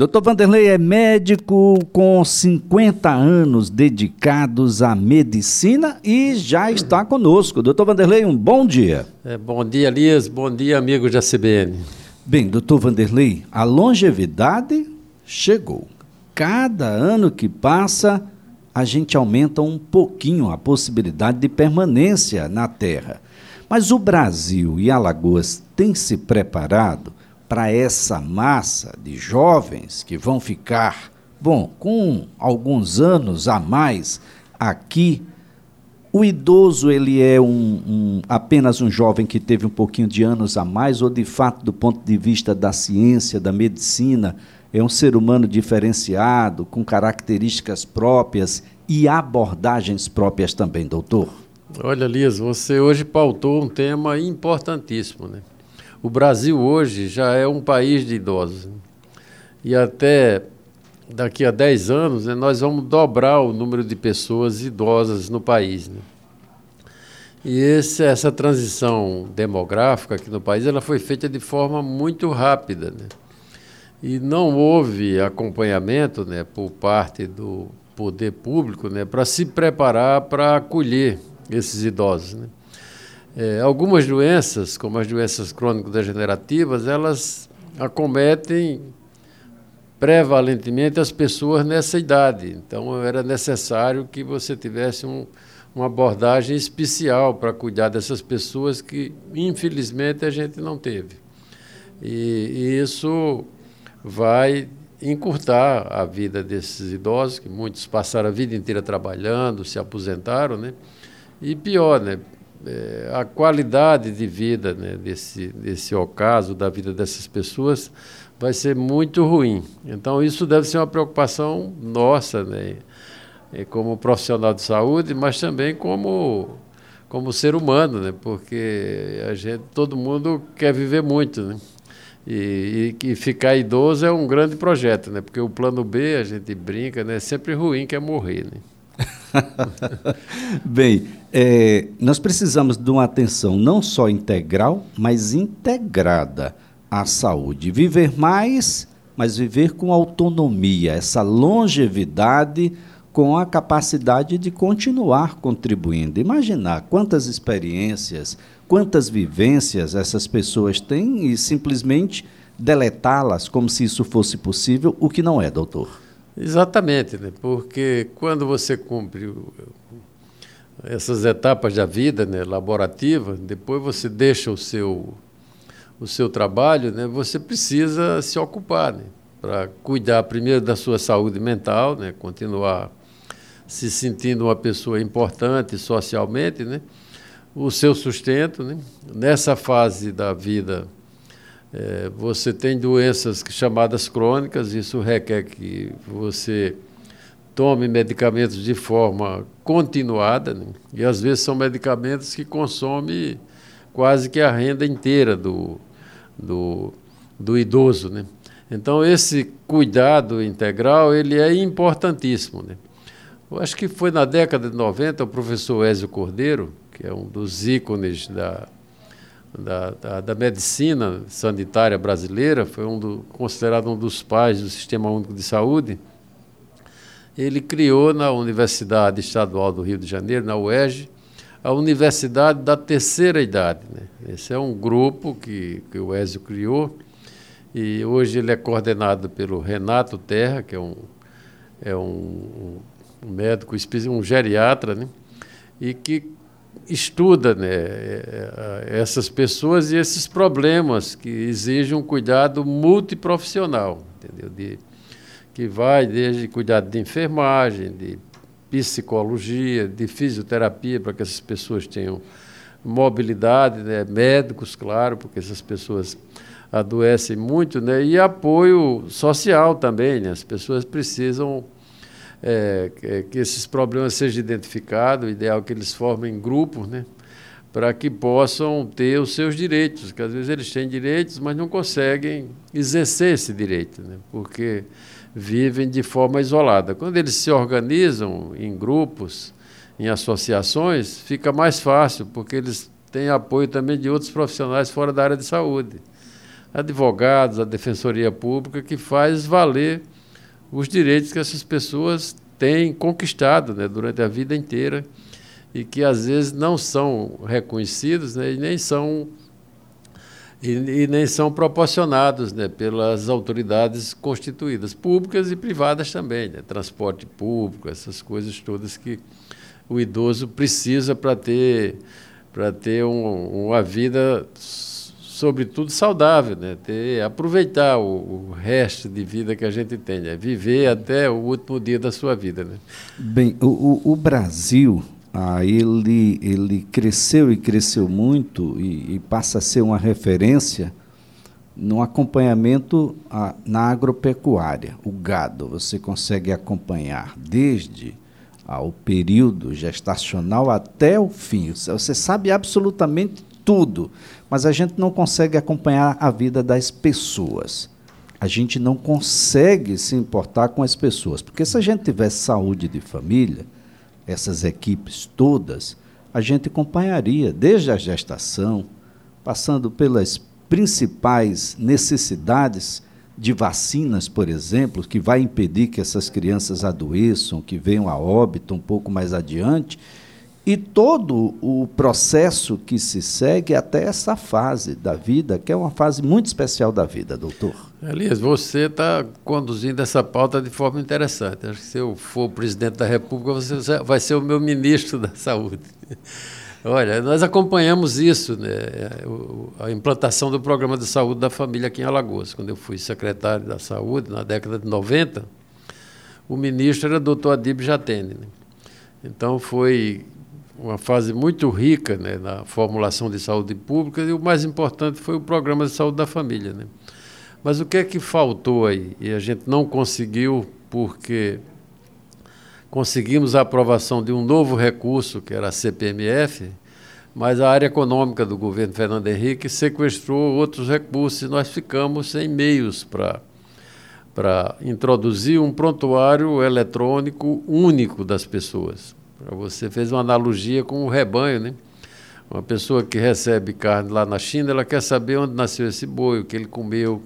Doutor Vanderlei é médico com 50 anos dedicados à medicina e já está conosco. Doutor Vanderlei, um bom dia. É, bom dia, Elias. Bom dia, amigos da CBN. Bem, doutor Vanderlei, a longevidade chegou. Cada ano que passa, a gente aumenta um pouquinho a possibilidade de permanência na Terra. Mas o Brasil e Alagoas têm se preparado para essa massa de jovens que vão ficar, bom, com alguns anos a mais aqui. O idoso ele é um, um, apenas um jovem que teve um pouquinho de anos a mais, ou de fato, do ponto de vista da ciência, da medicina, é um ser humano diferenciado, com características próprias e abordagens próprias também, doutor? Olha, Lias, você hoje pautou um tema importantíssimo, né? O Brasil hoje já é um país de idosos. E até daqui a 10 anos né, nós vamos dobrar o número de pessoas idosas no país. Né? E esse, essa transição demográfica aqui no país ela foi feita de forma muito rápida. Né? E não houve acompanhamento né, por parte do poder público né, para se preparar para acolher esses idosos. Né? É, algumas doenças, como as doenças crônico-degenerativas, elas acometem prevalentemente as pessoas nessa idade. Então, era necessário que você tivesse um, uma abordagem especial para cuidar dessas pessoas que, infelizmente, a gente não teve. E, e isso vai encurtar a vida desses idosos, que muitos passaram a vida inteira trabalhando, se aposentaram, né? E pior, né? É, a qualidade de vida né, desse, desse ocaso, da vida dessas pessoas, vai ser muito ruim. Então, isso deve ser uma preocupação nossa, né, como profissional de saúde, mas também como, como ser humano, né, porque a gente, todo mundo quer viver muito. Né, e, e, e, ficar idoso é um grande projeto, né? Porque o plano B, a gente brinca, né? É sempre ruim que é morrer, né? Bem, é, nós precisamos de uma atenção não só integral, mas integrada à saúde. Viver mais, mas viver com autonomia, essa longevidade com a capacidade de continuar contribuindo. Imaginar quantas experiências, quantas vivências essas pessoas têm e simplesmente deletá-las como se isso fosse possível, o que não é, doutor. Exatamente, né? porque quando você cumpre essas etapas da vida né, laborativa, depois você deixa o seu, o seu trabalho, né, você precisa se ocupar né, para cuidar primeiro da sua saúde mental, né, continuar se sentindo uma pessoa importante socialmente, né, o seu sustento. Né, nessa fase da vida é, você tem doenças chamadas crônicas, isso requer que você tome medicamentos de forma continuada, né? e às vezes são medicamentos que consomem quase que a renda inteira do, do, do idoso. Né? Então, esse cuidado integral ele é importantíssimo. Né? Eu acho que foi na década de 90 o professor Ézio Cordeiro, que é um dos ícones da da, da, da, medicina sanitária brasileira, foi um do, considerado um dos pais do Sistema Único de Saúde. Ele criou na Universidade Estadual do Rio de Janeiro, na UERJ, a Universidade da Terceira Idade. Né? Esse é um grupo que, que o Ézio criou e hoje ele é coordenado pelo Renato Terra, que é um, é um, um médico, um geriatra, né? e que estuda né, é, é, essas pessoas e esses problemas que exigem um cuidado multiprofissional, entendeu? De, que vai desde cuidado de enfermagem, de psicologia, de fisioterapia, para que essas pessoas tenham mobilidade, né? médicos, claro, porque essas pessoas adoecem muito, né? e apoio social também. Né? As pessoas precisam é, que esses problemas sejam identificados, o ideal é que eles formem grupos, né? para que possam ter os seus direitos, porque às vezes eles têm direitos, mas não conseguem exercer esse direito, né? porque vivem de forma isolada. Quando eles se organizam em grupos, em associações, fica mais fácil, porque eles têm apoio também de outros profissionais fora da área de saúde. advogados, a defensoria pública, que faz valer os direitos que essas pessoas têm conquistado né, durante a vida inteira e que às vezes não são reconhecidos né, e nem são e, e, nem são proporcionados né, pelas autoridades constituídas, públicas e privadas também, né, transporte público, essas coisas todas que o idoso precisa para ter para ter um, uma vida sobretudo saudável, né? Ter, aproveitar o, o, resto de vida que a gente tem, né? viver até o último dia da sua vida. Né? Bem, o, o Brasil, ah, ele, ele cresceu e cresceu muito e, e passa a ser uma referência no acompanhamento ah, na agropecuária, o gado. Você consegue acompanhar desde ah, o período gestacional até o fim. Você sabe absolutamente tudo, mas a gente não consegue acompanhar a vida das pessoas. A gente não consegue se importar com as pessoas, porque se a gente tivesse saúde de família, essas equipes todas, a gente acompanharia desde a gestação, passando pelas principais necessidades de vacinas, por exemplo, que vai impedir que essas crianças adoeçam, que venham a óbito um pouco mais adiante, e todo o processo que se segue até essa fase da vida, que é uma fase muito especial da vida, doutor. Elias, você está conduzindo essa pauta de forma interessante. Acho que se eu for presidente da República, você vai ser o meu ministro da Saúde. Olha, nós acompanhamos isso, né, a implantação do programa de saúde da família aqui em Alagoas. Quando eu fui secretário da Saúde, na década de 90, o ministro era o doutor Adib Jatene. Né? Então foi uma fase muito rica né, na formulação de saúde pública e o mais importante foi o programa de saúde da família. Né? Mas o que é que faltou aí? E a gente não conseguiu porque conseguimos a aprovação de um novo recurso, que era a CPMF, mas a área econômica do governo Fernando Henrique sequestrou outros recursos e nós ficamos sem meios para para introduzir um prontuário eletrônico único das pessoas. Você fez uma analogia com o rebanho, né? Uma pessoa que recebe carne lá na China, ela quer saber onde nasceu esse boi, o que ele comeu.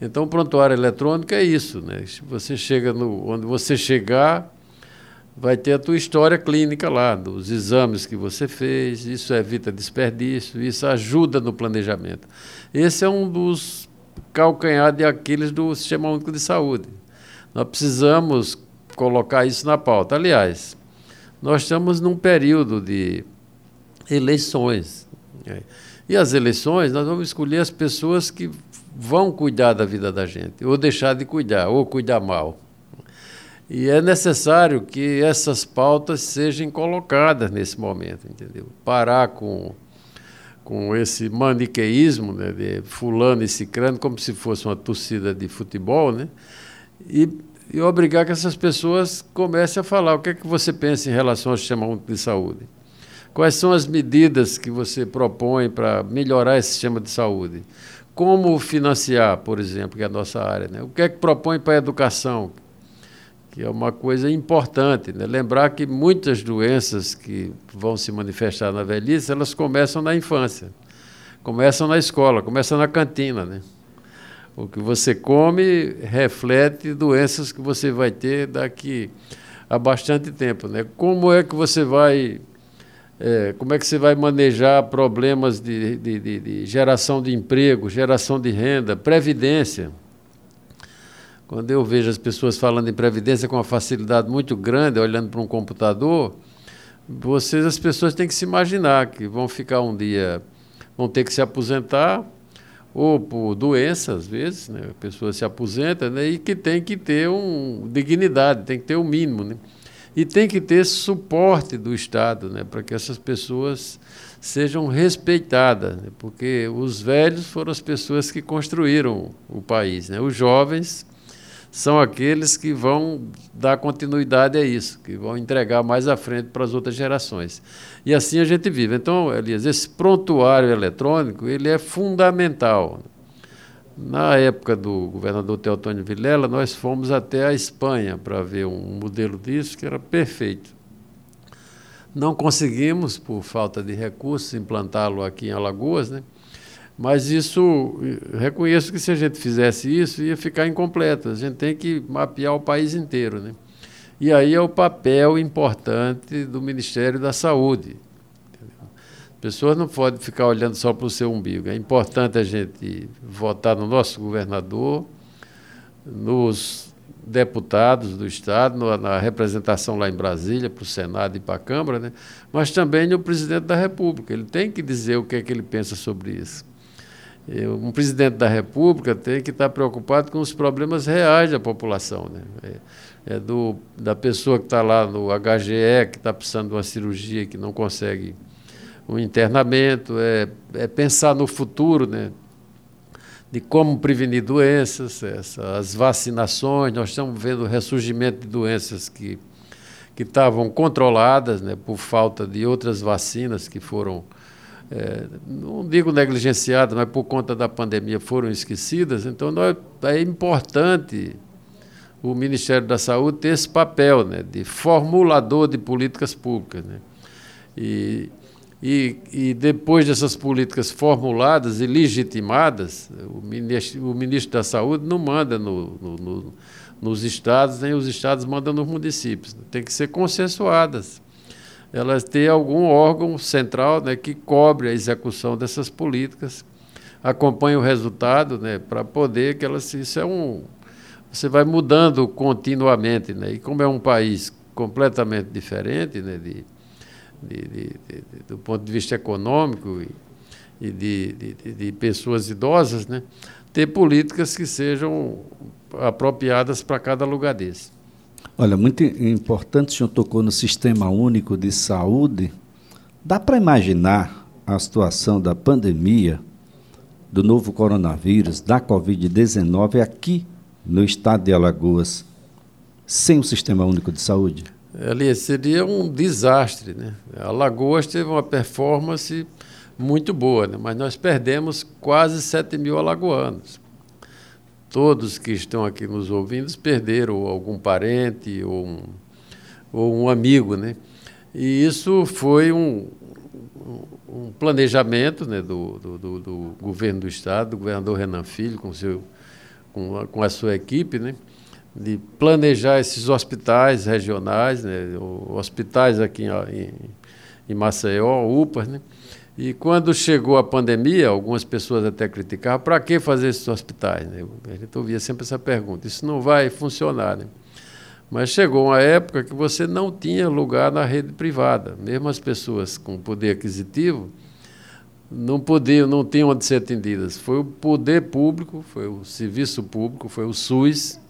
Então, o prontuário eletrônico é isso, né? Você chega no, onde você chegar, vai ter a tua história clínica lá, dos exames que você fez, isso evita desperdício, isso ajuda no planejamento. Esse é um dos calcanhar de Aquiles do Sistema Único de Saúde. Nós precisamos colocar isso na pauta. Aliás, nós estamos num período de eleições. Né? E as eleições, nós vamos escolher as pessoas que vão cuidar da vida da gente, ou deixar de cuidar, ou cuidar mal. E é necessário que essas pautas sejam colocadas nesse momento, entendeu? Parar com, com esse maniqueísmo né, de fulano e cicrano, como se fosse uma torcida de futebol, né? E e obrigar que essas pessoas comecem a falar o que é que você pensa em relação ao sistema único de saúde. Quais são as medidas que você propõe para melhorar esse sistema de saúde? Como financiar, por exemplo, que é a nossa área? Né? O que é que propõe para a educação? Que é uma coisa importante. Né? Lembrar que muitas doenças que vão se manifestar na velhice, elas começam na infância. Começam na escola, começam na cantina. Né? O que você come reflete doenças que você vai ter daqui a bastante tempo. Né? Como é que você vai. É, como é que você vai manejar problemas de, de, de, de geração de emprego, geração de renda, previdência? Quando eu vejo as pessoas falando em previdência com uma facilidade muito grande, olhando para um computador, vocês, as pessoas têm que se imaginar que vão ficar um dia, vão ter que se aposentar, ou por doença, às vezes, né? a pessoa se aposenta né? e que tem que ter um, dignidade, tem que ter o um mínimo. Né? E tem que ter suporte do Estado né? para que essas pessoas sejam respeitadas, né? porque os velhos foram as pessoas que construíram o país. Né? Os jovens são aqueles que vão dar continuidade a isso, que vão entregar mais à frente para as outras gerações. E assim a gente vive. Então, Elias, esse prontuário eletrônico ele é fundamental. Na época do governador Teotônio Vilela, nós fomos até a Espanha para ver um modelo disso que era perfeito. Não conseguimos, por falta de recursos, implantá-lo aqui em Alagoas, né? Mas isso, reconheço que se a gente fizesse isso, ia ficar incompleto. A gente tem que mapear o país inteiro. Né? E aí é o papel importante do Ministério da Saúde. As pessoas não podem ficar olhando só para o seu umbigo. É importante a gente votar no nosso governador, nos deputados do Estado, na representação lá em Brasília, para o Senado e para a Câmara, né? mas também no presidente da República. Ele tem que dizer o que é que ele pensa sobre isso. Um presidente da República tem que estar preocupado com os problemas reais da população. Né? É, é do, da pessoa que está lá no HGE, que está precisando de uma cirurgia que não consegue um internamento, é, é pensar no futuro, né? de como prevenir doenças, essa, as vacinações. Nós estamos vendo o ressurgimento de doenças que, que estavam controladas né, por falta de outras vacinas que foram, é, não digo negligenciadas, mas por conta da pandemia foram esquecidas. Então, nós, é importante o Ministério da Saúde ter esse papel né, de formulador de políticas públicas. Né? E, e, e, depois dessas políticas formuladas e legitimadas, o ministro, o ministro da Saúde não manda no, no, no, nos estados, nem os estados mandam nos municípios. Tem que ser consensuadas. Elas têm algum órgão central né, que cobre a execução dessas políticas, acompanha o resultado né, para poder que elas. Isso é um. Você vai mudando continuamente. Né, e como é um país completamente diferente né, de, de, de, do ponto de vista econômico e, e de, pessoas idosas, né, ter políticas que sejam apropriadas para cada lugar desse. Olha, muito importante, o senhor tocou no Sistema Único de Saúde. Dá para imaginar a situação da pandemia, do novo coronavírus, da Covid-19 aqui no estado de Alagoas, sem o Sistema Único de Saúde? ali seria um desastre. Né? A Lagoas teve uma performance muito boa, né? mas nós perdemos quase 7 mil alagoanos. Todos que estão aqui nos ouvindo perderam algum parente ou um, ou um amigo. Né? E isso foi um, um planejamento né, do, do, do, governo do Estado, do governador Renan Filho, com, seu, com, a, com a sua equipe, né? de planejar esses hospitais regionais, né, hospitais aqui em, em Maceió, UPAs, né? E quando chegou a pandemia, algumas pessoas até criticavam, para que fazer esses hospitais? Né? A gente ouvia sempre essa pergunta, isso não vai funcionar. Né? Mas chegou uma época que você não tinha lugar na rede privada. Mesmo as pessoas com poder aquisitivo não podiam, não tinham onde ser atendidas. Foi o poder público, foi o serviço público, foi o SUS,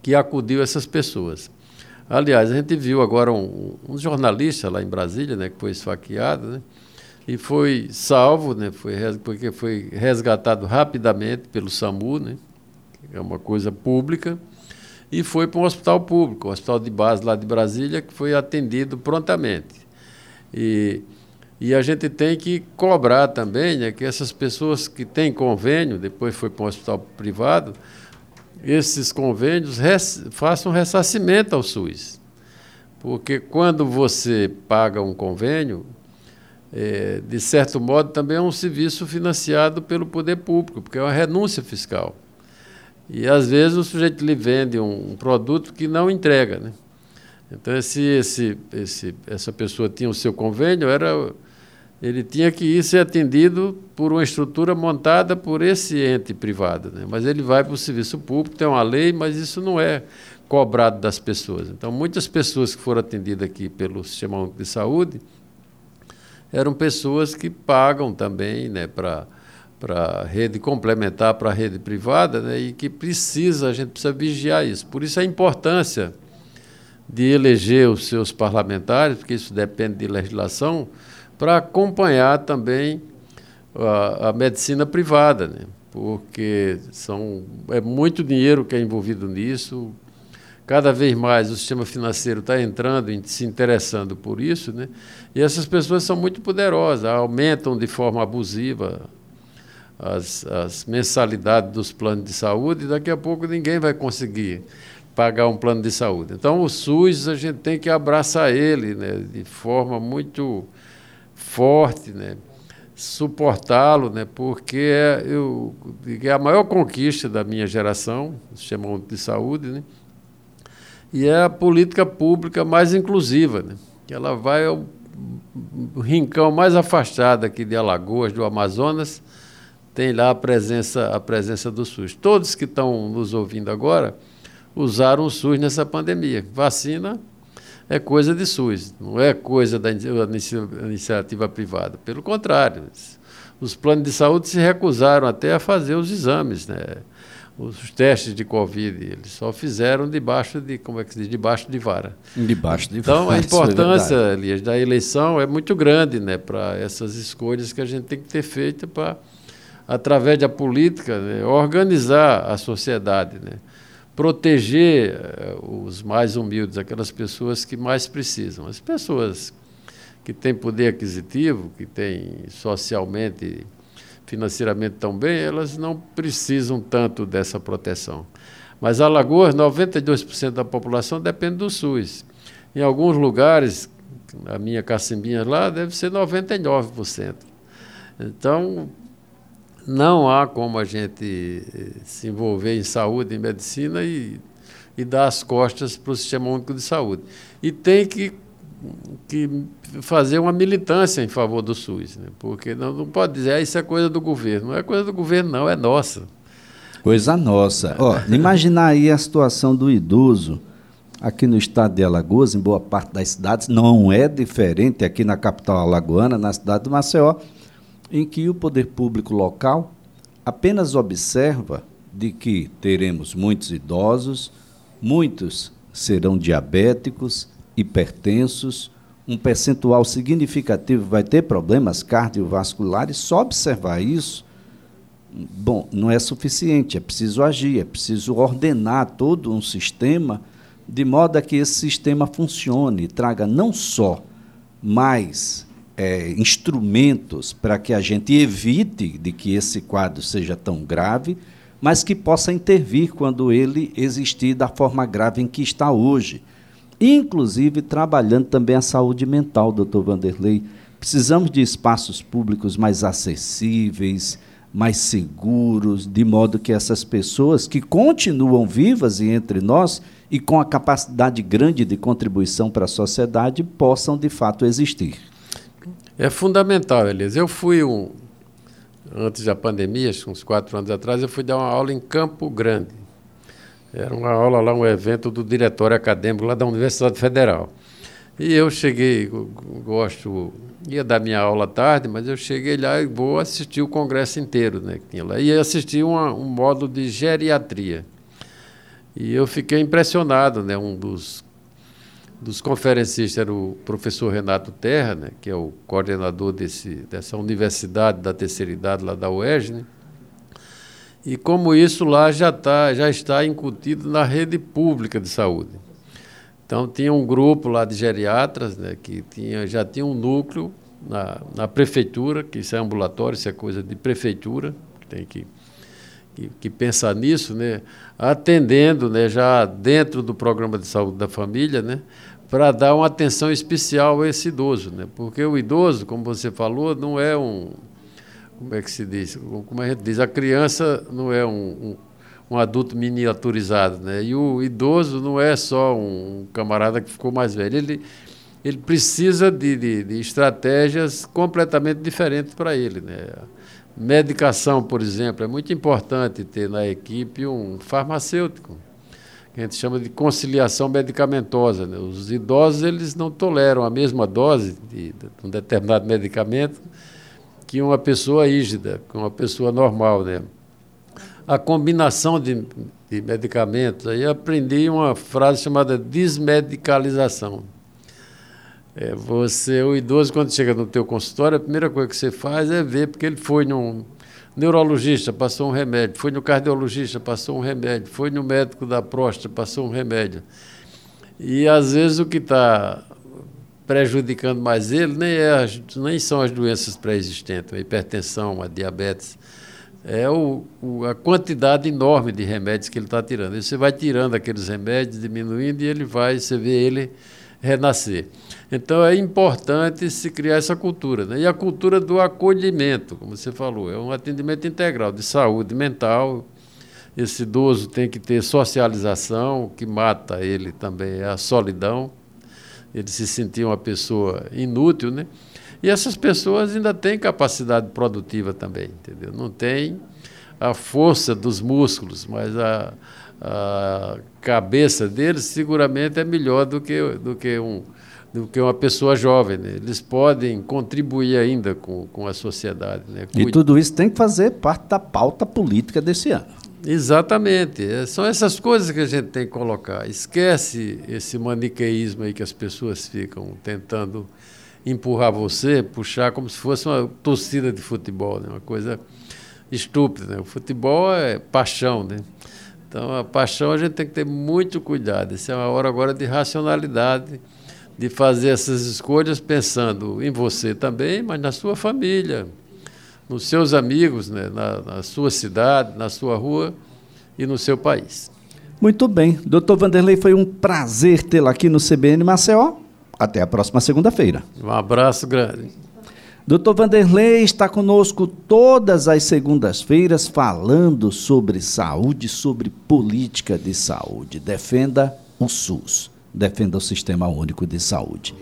que acudiu essas pessoas. Aliás, a gente viu agora um, um jornalista lá em Brasília, né, que foi esfaqueado, né, e foi salvo, né, foi, porque foi resgatado rapidamente pelo SAMU, né, é uma coisa pública, e foi para um hospital público, o hospital de base lá de Brasília, que foi atendido prontamente. E, e a gente tem que cobrar também né, que essas pessoas que têm convênio, depois foi para um hospital privado, esses convênios res, façam ressarcimento ao SUS. Porque quando você paga um convênio, é, de certo modo também é um serviço financiado pelo poder público, porque é uma renúncia fiscal. E às vezes o sujeito lhe vende um, um produto que não entrega. Né? Então, se esse, esse, essa pessoa tinha o seu convênio, era ele tinha que ir ser atendido por uma estrutura montada por esse ente privado. Né? Mas ele vai para o serviço público, tem uma lei, mas isso não é cobrado das pessoas. Então, muitas pessoas que foram atendidas aqui pelo Sistema Único de Saúde eram pessoas que pagam também né, para para rede complementar para a rede privada né, e que precisa, a gente precisa vigiar isso. Por isso a importância de eleger os seus parlamentares, porque isso depende de legislação, para acompanhar também a, a, medicina privada, né? porque são, é muito dinheiro que é envolvido nisso. Cada vez mais o sistema financeiro está entrando se interessando por isso, né? e essas pessoas são muito poderosas, aumentam de forma abusiva as, as mensalidades dos planos de saúde, e daqui a pouco ninguém vai conseguir pagar um plano de saúde. Então, o SUS, a gente tem que abraçar ele né, de forma muito forte, né? suportá-lo, né, porque é, eu, é a maior conquista da minha geração, o Sistema de Saúde, né, e é a política pública mais inclusiva, né, que ela vai ao rincão mais afastado aqui de Alagoas, do Amazonas, tem lá a presença, a presença do SUS. Todos que estão nos ouvindo agora usaram o SUS nessa pandemia. Vacina é coisa de SUS, não é coisa da iniciativa privada. Pelo contrário, os planos de saúde se recusaram até a fazer os exames, né? Os testes de Covid, eles só fizeram debaixo de, como é que se diz, debaixo de vara. Debaixo de então, vara. Então, a importância, é Elias, da eleição é muito grande né, para essas escolhas que a gente tem que ter feito para, através da política, né, organizar a sociedade. Né? proteger uh, os mais humildes, aquelas pessoas que mais precisam. As pessoas que têm poder aquisitivo, que têm socialmente, financeiramente tão bem, elas não precisam tanto dessa proteção. Mas Alagoas, 92% da população depende do SUS. Em alguns lugares, a minha cacimbinha lá, deve ser 99%. Então, não há como a gente eh, se envolver em saúde, em medicina e, e dar as costas para o Sistema Único de Saúde. E tem que, que fazer uma militância em favor do SUS, né? porque não, não pode dizer ah, isso é coisa do governo. Não é coisa do governo, não, é nossa. Coisa nossa. Ó, imaginar aí a situação do idoso aqui no estado de Alagoas, em boa parte das cidades, não é diferente aqui na capital alagoana, na cidade do Maceió em que o poder público local apenas observa de que teremos muitos idosos, muitos serão diabéticos, hipertensos, um percentual significativo vai ter problemas cardiovasculares, só observar isso, bom, não é suficiente, é preciso agir, é preciso ordenar todo um sistema de modo a que esse sistema funcione traga não só mais é, instrumentos para que a gente evite de que esse quadro seja tão grave, mas que possa intervir quando ele existir da forma grave em que está hoje. Inclusive trabalhando também a saúde mental, doutor Vanderlei. Precisamos de espaços públicos mais acessíveis, mais seguros, de modo que essas pessoas que continuam vivas e entre nós e com a capacidade grande de contribuição para a sociedade possam de fato existir. É fundamental, Elias. Eu fui um. Antes da pandemia, uns quatro anos atrás, eu fui dar uma aula em Campo Grande. Era uma aula lá, um evento do diretório acadêmico lá da Universidade Federal. E eu cheguei, gosto, ia dar minha aula tarde, mas eu cheguei lá e vou assistir o congresso inteiro, né, que tinha lá. E assisti uma, um módulo de geriatria. E eu fiquei impressionado, né, um dos dos conferencistas era o professor Renato Terra, né, que é o coordenador desse, dessa universidade da terceira idade lá da UERJ, né? E como isso lá já, tá, já está incutido na rede pública de saúde. Então tinha um grupo lá de geriatras, né, que tinha, já tinha um núcleo na, na prefeitura, que isso é ambulatório, isso é coisa de prefeitura, tem que, que, que pensar nisso, né, atendendo né, já dentro do programa de saúde da família, né, para dar uma atenção especial a esse idoso, né? Porque o idoso, como você falou, não é um como é que se diz? Como a gente diz, a criança não é um, um, um adulto miniaturizado, né? E o idoso não é só um camarada que ficou mais velho, ele ele precisa de, de, de estratégias completamente diferentes para ele, né? Medicação, por exemplo, é muito importante ter na equipe um farmacêutico que a gente chama de conciliação medicamentosa. Né? Os idosos eles não toleram a mesma dose de, de, um determinado medicamento que uma pessoa rígida, que uma pessoa normal. Né? A combinação de, de medicamentos, aí aprendi uma frase chamada desmedicalização. É, você, o idoso, quando chega no teu consultório, a primeira coisa que você faz é ver, porque ele foi num neurologista, passou um remédio. Foi no cardiologista, passou um remédio. Foi no médico da próstata, passou um remédio. E às vezes o que está prejudicando mais ele nem, é as, nem são as doenças pré-existentes, a hipertensão, a diabetes. É o, o, a quantidade enorme de remédios que ele está tirando. E você vai tirando aqueles remédios, diminuindo, e ele vai, você vê ele renascer. Então é importante se criar essa cultura. Né? E a cultura do acolhimento, como você falou, é um atendimento integral de saúde mental. Esse idoso tem que ter socialização, o que mata ele também é a solidão. Ele se sentir uma pessoa inútil, né? E essas pessoas ainda têm capacidade produtiva também, entendeu? Não tem a força dos músculos, mas a, a cabeça deles seguramente é melhor do que, do que, um, do que uma pessoa jovem. Né? Eles podem contribuir ainda com, com a sociedade. Né? E tudo isso tem que fazer parte da pauta política desse ano. Exatamente. É, são essas coisas que a gente tem que colocar. Esquece esse maniqueísmo aí que as pessoas ficam tentando empurrar você, puxar como se fosse uma torcida de futebol, né? uma coisa estúpida. Né? O futebol é paixão, né? Então, a paixão a gente tem que ter muito cuidado. Essa é uma hora agora de racionalidade, de fazer essas escolhas pensando em você também, mas na sua família, nos seus amigos, né? na, na sua cidade, na sua rua e no seu país. Muito bem. Doutor Vanderlei, foi um prazer tê-lo aqui no CBN Maceió. Até a próxima segunda-feira. Um abraço grande. Doutor Vanderlei está conosco todas as segundas-feiras falando sobre saúde, sobre política de saúde. Defenda o SUS, defenda o Sistema Único de Saúde.